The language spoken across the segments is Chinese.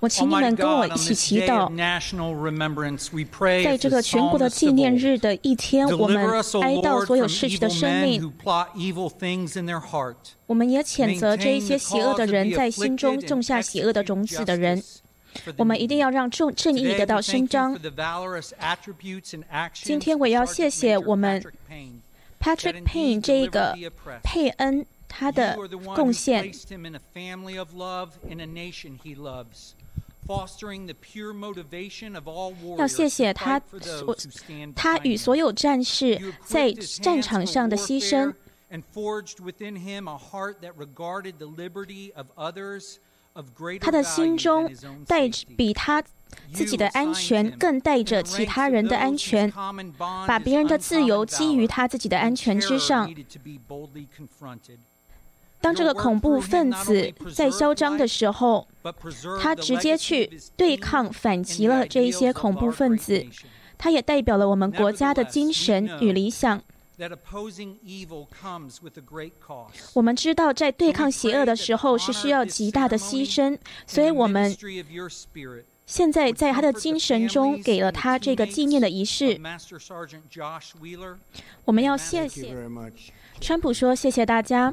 我请你们跟我一起祈祷。在这个全国的纪念日的一天，我们哀悼所有逝去的生命。我们也谴责这一些邪恶的人在心中种下邪恶的种子的人。我们一定要让正正义得到伸张。今天我要谢谢我们 Patrick Payne 这个佩恩他的贡献。要谢谢他所，他与所有战士在战场上的牺牲。他的心中带比他自己的安全更带着其他人的安全，把别人的自由基于他自己的安全之上。当这个恐怖分子在嚣张的时候，他直接去对抗、反击了这一些恐怖分子。他也代表了我们国家的精神与理想。我们知道，在对抗邪恶的时候是需要极大的牺牲，所以我们现在在他的精神中给了他这个纪念的仪式。我们要谢谢川普说：“谢谢大家。”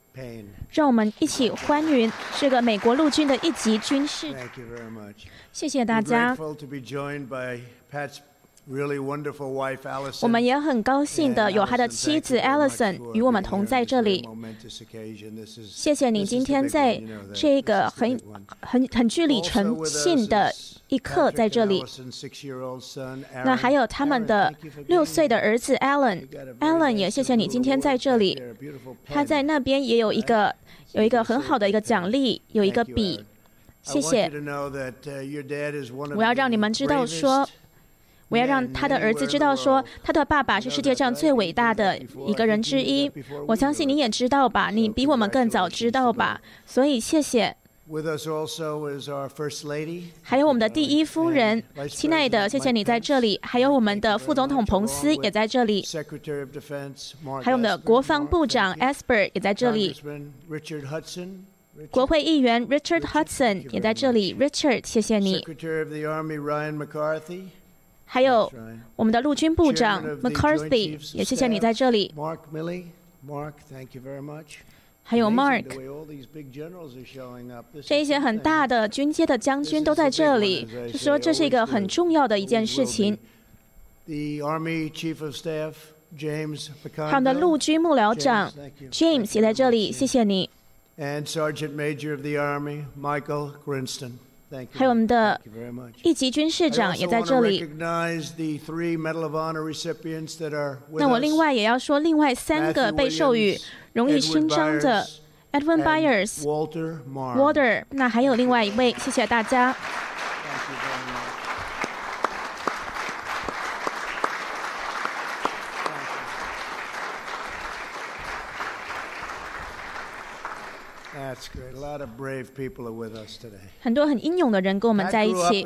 让我们一起欢迎这个美国陆军的一级军士。谢谢大家。我们也很高兴的有他的妻子 Alison 与我们同在这里。谢谢你今天在这个很很很具里程性的。一刻在这里。那还有他们的六岁的儿子 Alan，Alan 也谢谢你今天在这里。他在那边也有一个有一个很好的一个奖励，有一个笔。谢谢。我要让你们知道说，我要让他的儿子知道说，他的爸爸是世界上最伟大的一个人之一。我相信你也知道吧，你比我们更早知道吧。所以谢谢。还有我们的第一夫人，亲爱的，谢谢你在这里。还有我们的副总统彭斯也在这里。还有我们的国防部长 Esper 也在这里。国会议员 Richard Hudson 也在这里。Richard，谢谢你。还有我们的陆军部长 McCarthy 也谢谢你在这里。还有 Mark，这一些很大的军阶的将军都在这里，就说这是一个很重要的一件事情。他们的陆军幕僚长 James 也在这里，谢谢你。还有我们的一级军事长也在这里。那我另外也要说，另外三个被授予荣誉勋章的 Edwin Byers、Walter，那还有另外一位，谢谢大家。很多很英勇的人跟我们在一起。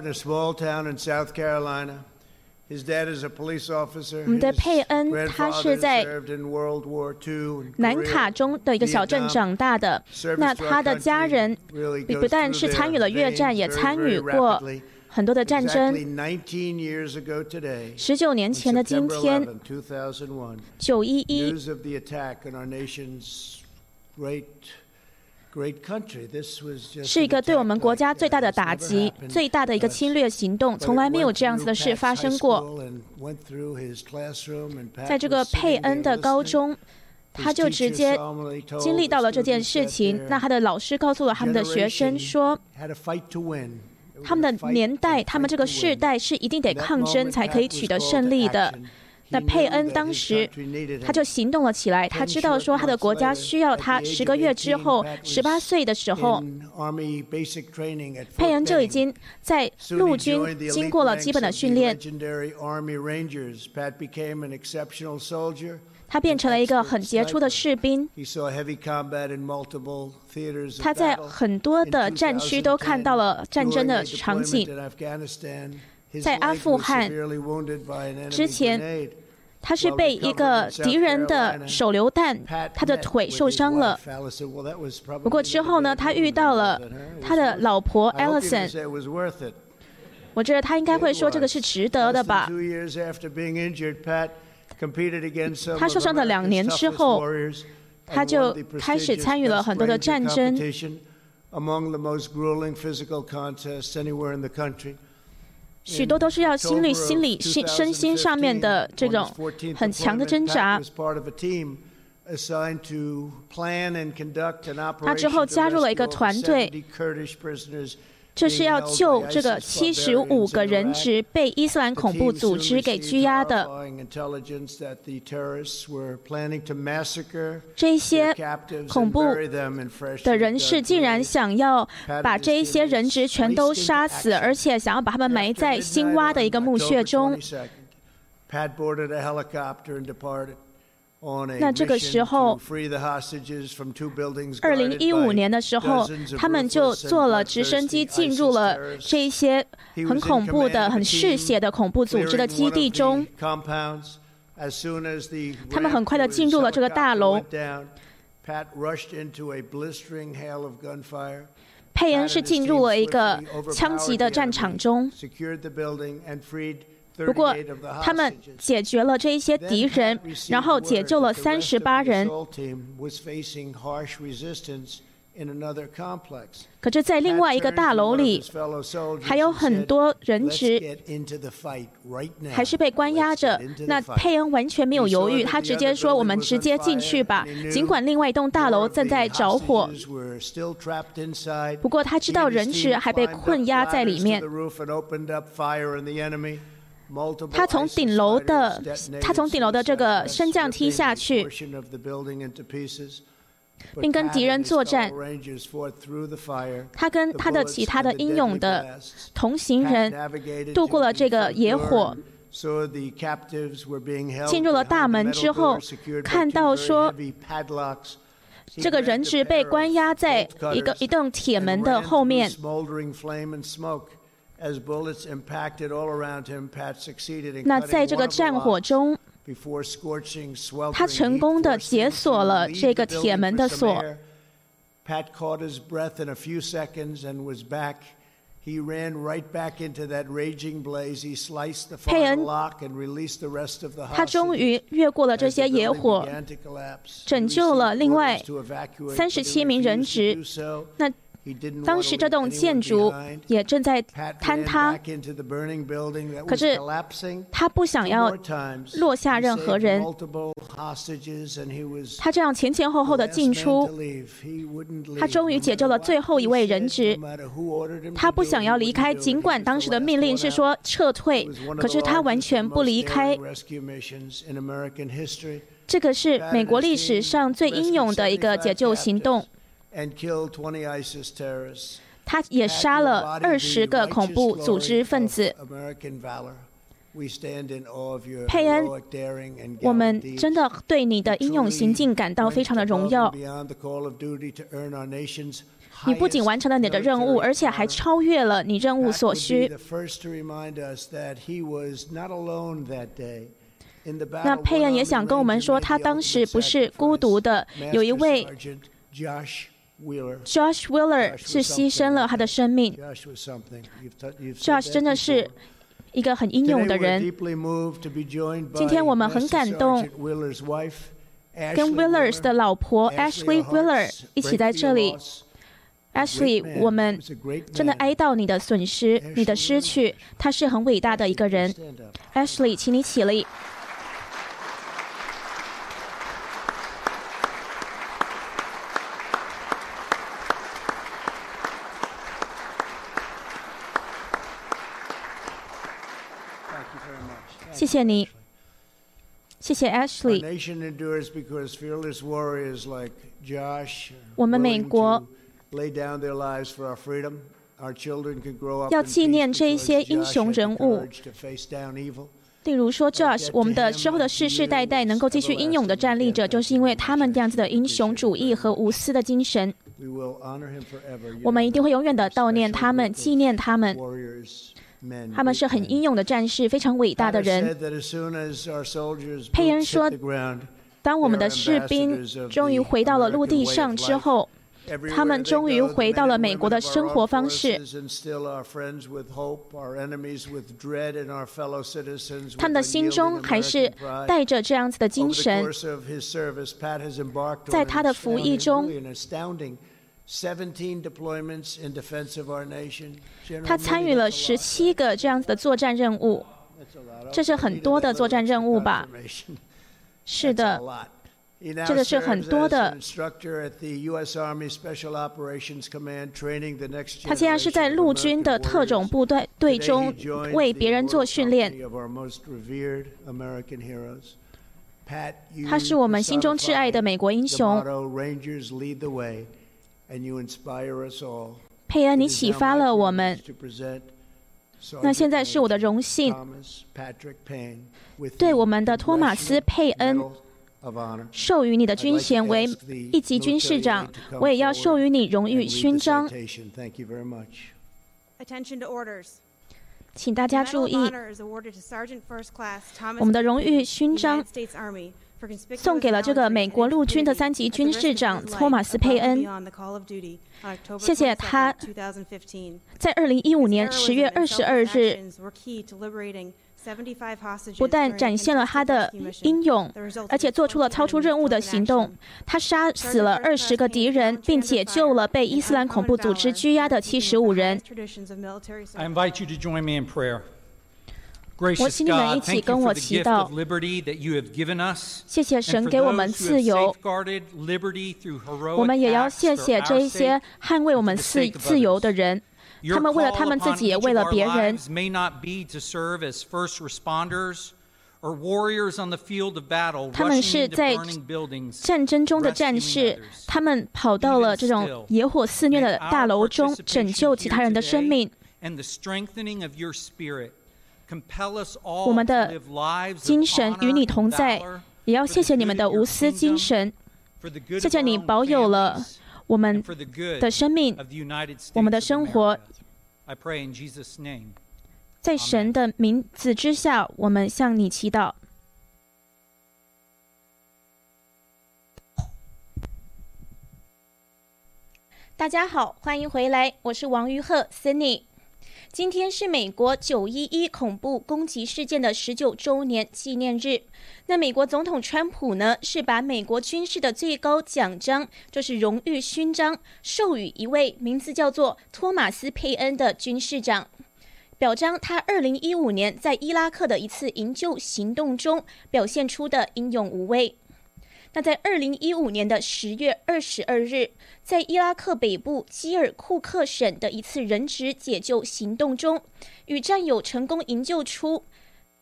我们的佩恩，他是在南卡中的一个小镇长大的。那他的家人不但是参与了越战，也参与过很多的战争。十九年前的今天，九一一。是一个对我们国家最大的打击，最大的一个侵略行动，从来没有这样子的事发生过。在这个佩恩的高中，他就直接经历到了这件事情。那他的老师告诉了他们的学生说，他们的年代，他们这个世代是一定得抗争才可以取得胜利的。那佩恩当时他就行动了起来，他知道说他的国家需要他。十个月之后，十八岁的时候，佩恩就已经在陆军经过了基本的训练。他变成了一个很杰出的士兵。他在很多的战区都看到了战争的场景。在阿富汗之前，他是被一个敌人的手榴弹，他的腿受伤了。不过之后呢，他遇到了他的老婆 Alison。我觉得他应该会说这个是值得的吧。他受伤的两年之后，他就开始参与了很多的战争。许多都是要心理心理、心身心上面的这种很强的挣扎。他之后加入了一个团队。这是要救这个七十五个人质被伊斯兰恐怖组织给拘押的。这些恐怖的人士竟然想要把这一些人质全都杀死，而且想要把他们埋在新挖的一个墓穴中。那这个时候，二零一五年的时候，他们就坐了直升机进入了这些很恐怖的、很嗜血的恐怖组织的基地中。他们很快的进入了这个大楼。佩恩是进入了一个枪击的战场中。不过，他们解决了这一些敌人，然后解救了三十八人。可是，在另外一个大楼里，还有很多人质还是被关押着。那佩恩完全没有犹豫，他直接说：“我们直接进去吧。”尽管另外一栋大楼正在着火，不过他知道人质还被困压在里面。他从顶楼的，他从顶楼的这个升降梯下去，并跟敌人作战。他跟他的其他的英勇的同行人度过了这个野火，进入了大门之后，看到说，这个人质被关押在一个一栋铁门的后面。那在这个战火中，他成功的解锁了这个铁门的锁。佩恩，他终于越过了这些野火，拯救了另外三十七名人质。那。当时这栋建筑也正在坍塌，可是他不想要落下任何人。他这样前前后后的进出，他终于解救了最后一位人质。他不想要离开，尽管当时的命令是说撤退，可是他完全不离开。这个是美国历史上最英勇的一个解救行动。他也杀了二十个恐怖组织分子。佩恩，我们真的对你的英勇行径感到非常的荣耀。你不仅完成了你的任务，而且还超越了你任务所需。那佩恩也想跟我们说，他当时不是孤独的，有一位。Josh Wheeler 是牺牲了他的生命。Josh 真的是一个很英勇的人。今天我们很感动，跟 Wheelers 的老婆 Ashley Wheeler 一起在这里。Ashley，我们真的哀悼你的损失，你的失去。他是很伟大的一个人。Ashley，请你起立。谢谢你。谢谢 Ashley。我们美国要纪念这一些英雄人物，例如说 Josh，我们的之后的世世代代能够继续英勇的站立着，就是因为他们这样子的英雄主义和无私的精神。我们一定会永远的悼念他们，纪念他们。他们是很英勇的战士，非常伟大的人。佩恩说：“当我们的士兵终于回到了陆地上之后，他们终于回到了美国的生活方式。他们的心中还是带着这样子的精神。在他的服役中。”他参与了十七个这样子的作战任务，这是很多的作战任务吧？是的，这个是很多的。他现在是在陆军的特种部队队中为别人做训练。他是我们心中挚爱的美国英雄。佩恩，你启发了我们。那现在是我的荣幸，对我们的托马斯·佩恩。授予你的军衔为一级军士长，我也要授予你荣誉勋章。请大家注意，我们的荣誉勋章。送给了这个美国陆军的三级军士长托马斯·佩恩，谢谢他，在二零一五年十月二十二日，不但展现了他的英勇，而且做出了超出任务的行动。他杀死了二十个敌人，并解救了被伊斯兰恐怖组织拘押的七十五人。我请你们一起跟我祈祷。谢谢神给我们自由。我们也要谢谢这一些捍卫我们自自由的人，他们为了他们自己，也为了别人。他们是在战争中的战士，他们跑到了这种野火肆虐的大楼中，拯救其他人的生命。我们的精神与你同在，也要谢谢你们的无私精神。谢谢你保有了我们的生命，我们的生活。在神的名字之下，我们向你祈祷。大家好，欢迎回来，我是王于鹤 c i n n y 今天是美国九一一恐怖攻击事件的十九周年纪念日。那美国总统川普呢，是把美国军事的最高奖章，就是荣誉勋章，授予一位名字叫做托马斯·佩恩的军事长，表彰他二零一五年在伊拉克的一次营救行动中表现出的英勇无畏。那在二零一五年的十月二十二日，在伊拉克北部基尔库克省的一次人质解救行动中，与战友成功营救出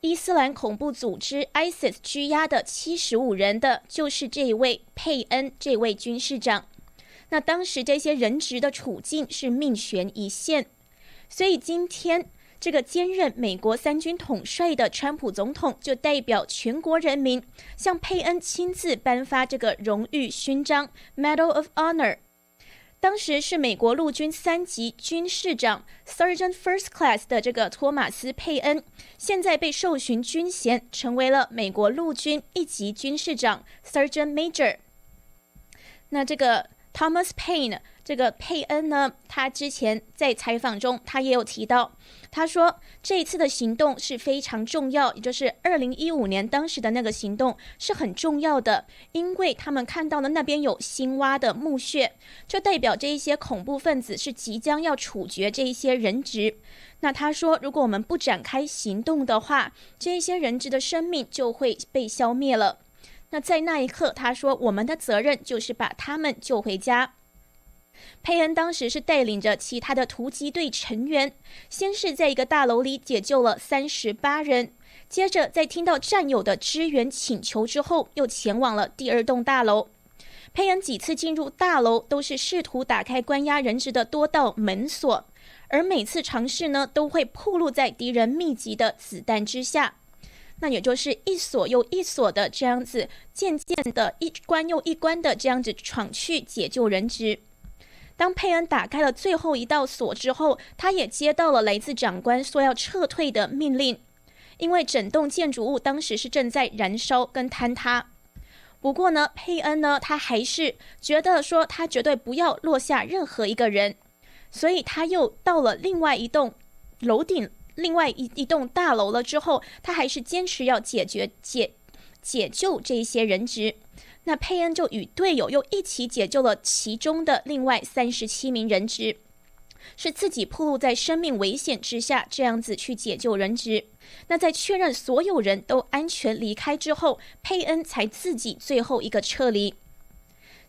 伊斯兰恐怖组织 ISIS 拘押的七十五人的，就是这一位佩恩这位军事长。那当时这些人质的处境是命悬一线，所以今天。这个兼任美国三军统帅的川普总统就代表全国人民向佩恩亲自颁发这个荣誉勋章 （Medal of Honor）。当时是美国陆军三级军士长 （Sergeant First Class） 的这个托马斯·佩恩，现在被授勋军衔，成为了美国陆军一级军士长 （Sergeant Major）。那这个 Thomas Paine。这个佩恩呢，他之前在采访中，他也有提到，他说这一次的行动是非常重要，也就是二零一五年当时的那个行动是很重要的，因为他们看到了那边有新挖的墓穴，就代表这一些恐怖分子是即将要处决这一些人质。那他说，如果我们不展开行动的话，这一些人质的生命就会被消灭了。那在那一刻，他说，我们的责任就是把他们救回家。佩恩当时是带领着其他的突击队成员，先是在一个大楼里解救了三十八人，接着在听到战友的支援请求之后，又前往了第二栋大楼。佩恩几次进入大楼都是试图打开关押人质的多道门锁，而每次尝试呢，都会暴露在敌人密集的子弹之下。那也就是一锁又一锁的这样子，渐渐的一关又一关的这样子闯去解救人质。当佩恩打开了最后一道锁之后，他也接到了来自长官说要撤退的命令，因为整栋建筑物当时是正在燃烧跟坍塌。不过呢，佩恩呢，他还是觉得说他绝对不要落下任何一个人，所以他又到了另外一栋楼顶。另外一一栋大楼了之后，他还是坚持要解决解解救这一些人质。那佩恩就与队友又一起解救了其中的另外三十七名人质，是自己暴露在生命危险之下，这样子去解救人质。那在确认所有人都安全离开之后，佩恩才自己最后一个撤离。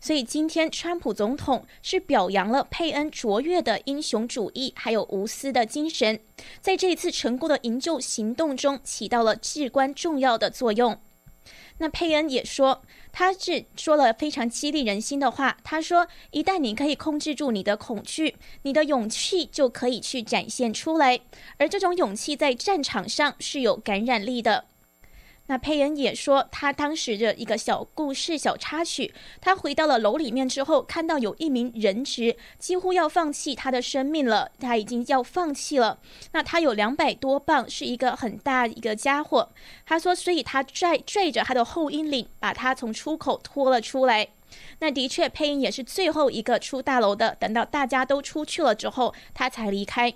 所以今天，川普总统是表扬了佩恩卓越的英雄主义，还有无私的精神，在这一次成功的营救行动中起到了至关重要的作用。那佩恩也说，他是说了非常激励人心的话。他说：“一旦你可以控制住你的恐惧，你的勇气就可以去展现出来，而这种勇气在战场上是有感染力的。”那佩恩也说，他当时的一个小故事、小插曲。他回到了楼里面之后，看到有一名人质几乎要放弃他的生命了，他已经要放弃了。那他有两百多磅，是一个很大一个家伙。他说，所以他拽拽着他的后衣领，把他从出口拖了出来。那的确，佩恩也是最后一个出大楼的。等到大家都出去了之后，他才离开。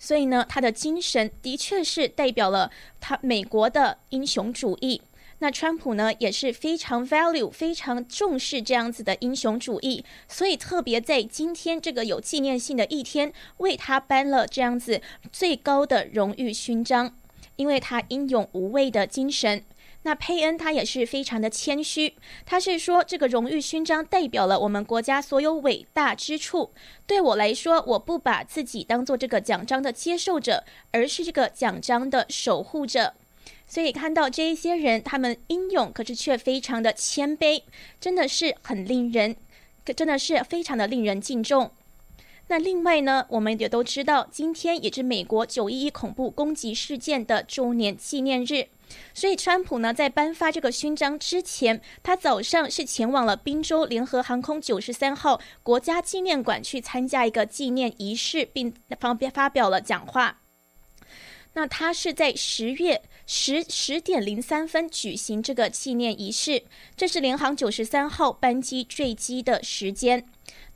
所以呢，他的精神的确是代表了他美国的英雄主义。那川普呢也是非常 value、非常重视这样子的英雄主义，所以特别在今天这个有纪念性的一天，为他颁了这样子最高的荣誉勋章，因为他英勇无畏的精神。那佩恩他也是非常的谦虚，他是说这个荣誉勋章代表了我们国家所有伟大之处。对我来说，我不把自己当做这个奖章的接受者，而是这个奖章的守护者。所以看到这一些人，他们英勇，可是却非常的谦卑，真的是很令人，真的是非常的令人敬重。那另外呢，我们也都知道，今天也是美国九一一恐怖攻击事件的周年纪念日。所以，川普呢在颁发这个勋章之前，他早上是前往了宾州联合航空九十三号国家纪念馆去参加一个纪念仪式，并方便发表了讲话。那他是在十月十十点零三分举行这个纪念仪式，这是联航九十三号班机坠机的时间。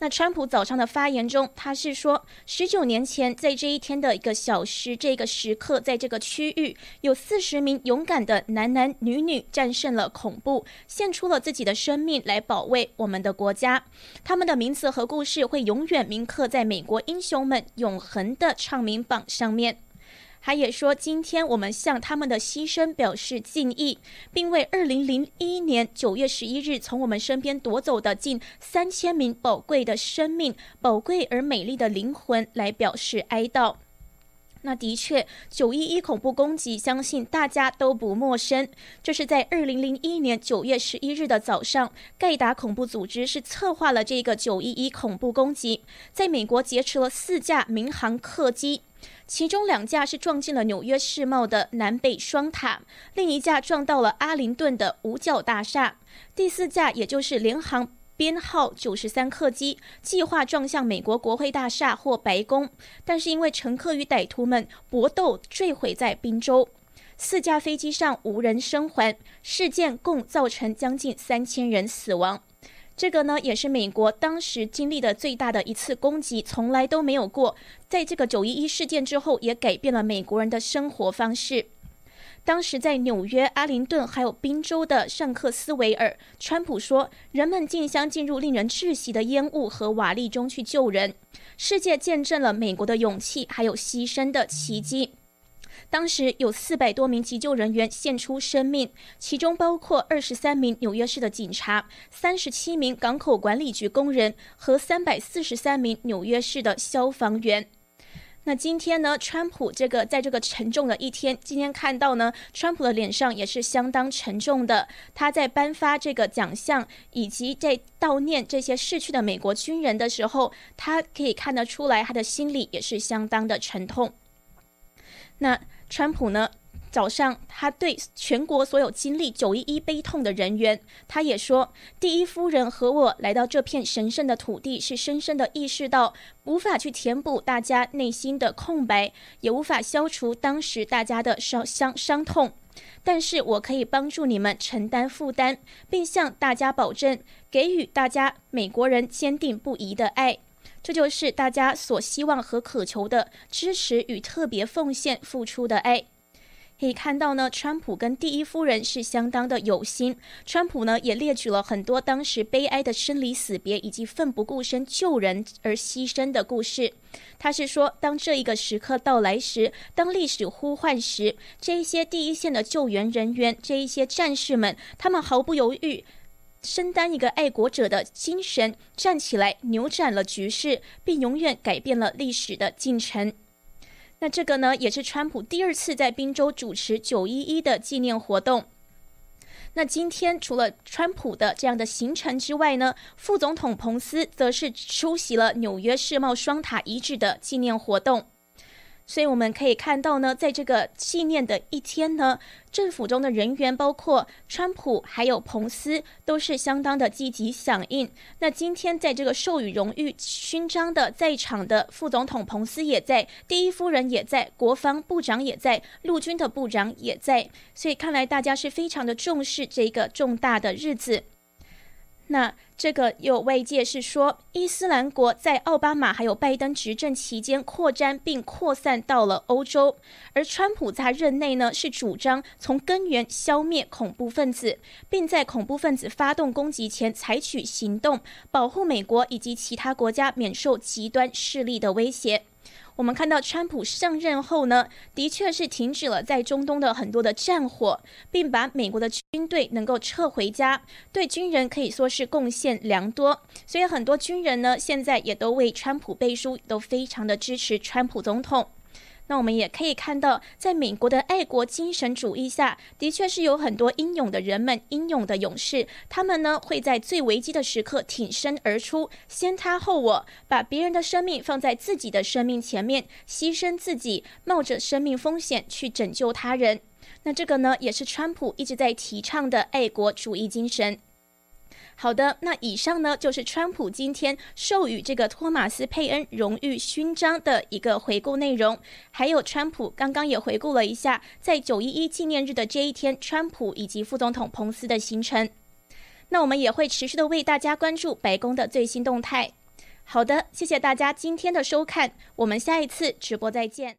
那川普早上的发言中，他是说，十九年前在这一天的一个小时，这个时刻，在这个区域，有四十名勇敢的男男女女战胜了恐怖，献出了自己的生命来保卫我们的国家。他们的名字和故事会永远铭刻在美国英雄们永恒的唱名榜上面。他也说：“今天我们向他们的牺牲表示敬意，并为二零零一年九月十一日从我们身边夺走的近三千名宝贵的生命、宝贵而美丽的灵魂来表示哀悼。”那的确，九一一恐怖攻击，相信大家都不陌生。这是在二零零一年九月十一日的早上，盖达恐怖组织是策划了这个九一一恐怖攻击，在美国劫持了四架民航客机。其中两架是撞进了纽约世贸的南北双塔，另一架撞到了阿灵顿的五角大厦。第四架，也就是联航编号九十三客机，计划撞向美国国会大厦或白宫，但是因为乘客与歹徒们搏斗，坠毁在宾州。四架飞机上无人生还，事件共造成将近三千人死亡。这个呢，也是美国当时经历的最大的一次攻击，从来都没有过。在这个九一一事件之后，也改变了美国人的生活方式。当时在纽约、阿灵顿还有宾州的圣克斯维尔，川普说，人们竞相进入令人窒息的烟雾和瓦砾中去救人。世界见证了美国的勇气还有牺牲的奇迹。当时有四百多名急救人员献出生命，其中包括二十三名纽约市的警察、三十七名港口管理局工人和三百四十三名纽约市的消防员。那今天呢，川普这个在这个沉重的一天，今天看到呢，川普的脸上也是相当沉重的。他在颁发这个奖项以及在悼念这些逝去的美国军人的时候，他可以看得出来，他的心里也是相当的沉痛。那川普呢？早上，他对全国所有经历九一一悲痛的人员，他也说：“第一夫人和我来到这片神圣的土地，是深深的意识到无法去填补大家内心的空白，也无法消除当时大家的伤伤伤痛。但是我可以帮助你们承担负担，并向大家保证，给予大家美国人坚定不移的爱。这就是大家所希望和渴求的支持与特别奉献付出的爱。”可以看到呢，川普跟第一夫人是相当的有心。川普呢也列举了很多当时悲哀的生离死别，以及奋不顾身救人而牺牲的故事。他是说，当这一个时刻到来时，当历史呼唤时，这一些第一线的救援人员，这一些战士们，他们毫不犹豫，身担一个爱国者的精神，站起来扭转了局势，并永远改变了历史的进程。那这个呢，也是川普第二次在宾州主持九一一的纪念活动。那今天除了川普的这样的行程之外呢，副总统彭斯则是出席了纽约世贸双塔遗址的纪念活动。所以我们可以看到呢，在这个纪念的一天呢，政府中的人员，包括川普还有彭斯，都是相当的积极响应。那今天在这个授予荣誉勋章的在场的副总统彭斯也在，第一夫人也在，国防部长也在，陆军的部长也在。所以看来大家是非常的重视这个重大的日子。那这个有外界是说，伊斯兰国在奥巴马还有拜登执政期间扩展并扩散到了欧洲，而川普在任内呢是主张从根源消灭恐怖分子，并在恐怖分子发动攻击前采取行动，保护美国以及其他国家免受极端势力的威胁。我们看到，川普上任后呢，的确是停止了在中东的很多的战火，并把美国的军队能够撤回家，对军人可以说是贡献良多。所以很多军人呢，现在也都为川普背书，都非常的支持川普总统。那我们也可以看到，在美国的爱国精神主义下，的确是有很多英勇的人们、英勇的勇士，他们呢会在最危机的时刻挺身而出，先他后我，把别人的生命放在自己的生命前面，牺牲自己，冒着生命风险去拯救他人。那这个呢，也是川普一直在提倡的爱国主义精神。好的，那以上呢就是川普今天授予这个托马斯佩恩荣誉勋章的一个回顾内容，还有川普刚刚也回顾了一下在九一一纪念日的这一天，川普以及副总统彭斯的行程。那我们也会持续的为大家关注白宫的最新动态。好的，谢谢大家今天的收看，我们下一次直播再见。